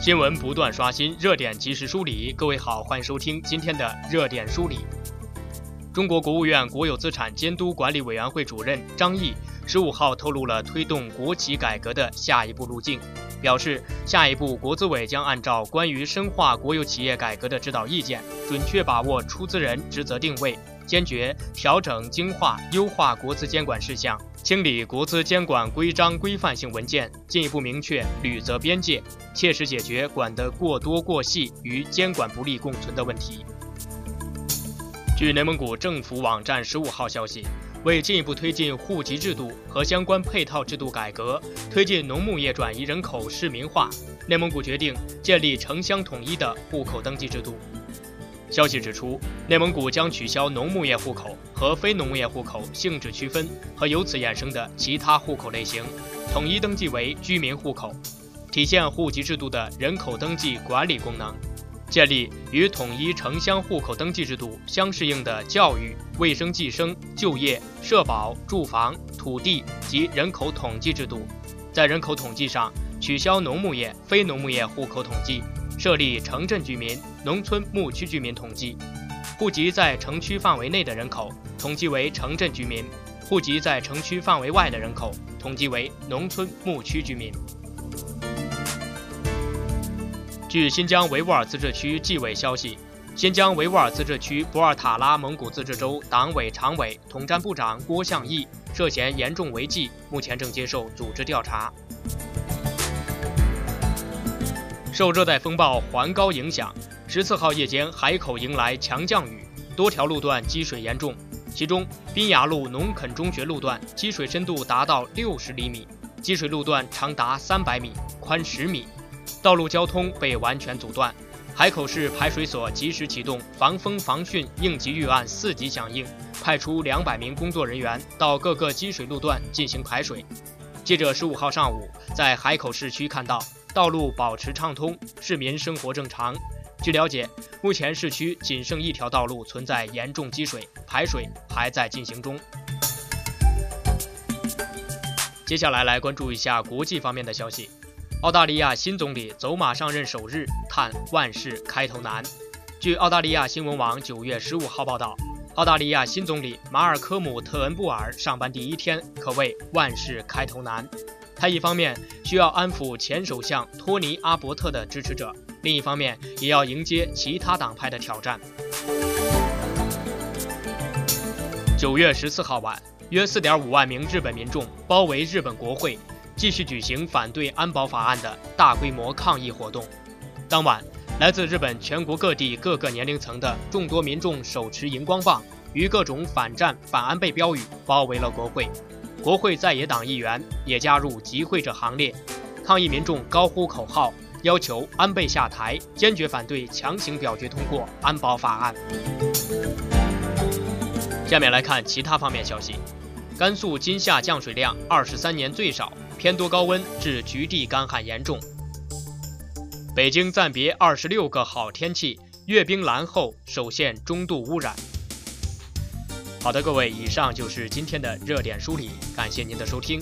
新闻不断刷新，热点及时梳理。各位好，欢迎收听今天的热点梳理。中国国务院国有资产监督管理委员会主任张毅十五号透露了推动国企改革的下一步路径，表示下一步国资委将按照关于深化国有企业改革的指导意见，准确把握出资人职责定位，坚决调整精化优化国资监管事项。清理国资监管规章规范性文件，进一步明确履责边界，切实解决管得过多过细与监管不力共存的问题。据内蒙古政府网站十五号消息，为进一步推进户籍制度和相关配套制度改革，推进农牧业转移人口市民化，内蒙古决定建立城乡统一的户口登记制度。消息指出，内蒙古将取消农牧业户口和非农牧业户口性质区分和由此衍生的其他户口类型，统一登记为居民户口，体现户籍制度的人口登记管理功能，建立与统一城乡户口登记制度相适应的教育、卫生计生、就业、社保、住房、土地及人口统计制度，在人口统计上取消农牧业、非农牧业户口统计。设立城镇居民、农村牧区居民统计，户籍在城区范围内的人口统计为城镇居民，户籍在城区范围外的人口统计为农村牧区居民。据新疆维吾尔自治区纪委消息，新疆维吾尔自治区博尔塔拉蒙古自治州党委常委、统战部长郭向义涉嫌严重违纪，目前正接受组织调查。受热带风暴环高影响，十四号夜间海口迎来强降雨，多条路段积水严重。其中，滨崖路农垦中学路段积水深度达到六十厘米，积水路段长达三百米，宽十米，道路交通被完全阻断。海口市排水所及时启动防风防汛应急预案四级响应，派出两百名工作人员到各个积水路段进行排水。记者十五号上午在海口市区看到。道路保持畅通，市民生活正常。据了解，目前市区仅剩一条道路存在严重积水，排水还在进行中。接下来来关注一下国际方面的消息。澳大利亚新总理走马上任首日，叹万事开头难。据澳大利亚新闻网九月十五号报道，澳大利亚新总理马尔科姆特恩布尔上班第一天可谓万事开头难。他一方面需要安抚前首相托尼·阿伯特的支持者，另一方面也要迎接其他党派的挑战。九月十四号晚，约四点五万名日本民众包围日本国会，继续举行反对安保法案的大规模抗议活动。当晚，来自日本全国各地各个年龄层的众多民众手持荧光棒，与各种反战、反安倍标语包围了国会。国会在野党议员也加入集会者行列，抗议民众高呼口号，要求安倍下台，坚决反对强行表决通过安保法案。下面来看其他方面消息：甘肃今夏降水量二十三年最少，偏多高温致局地干旱严重。北京暂别二十六个好天气，阅兵蓝后首现中度污染。好的，各位，以上就是今天的热点梳理，感谢您的收听。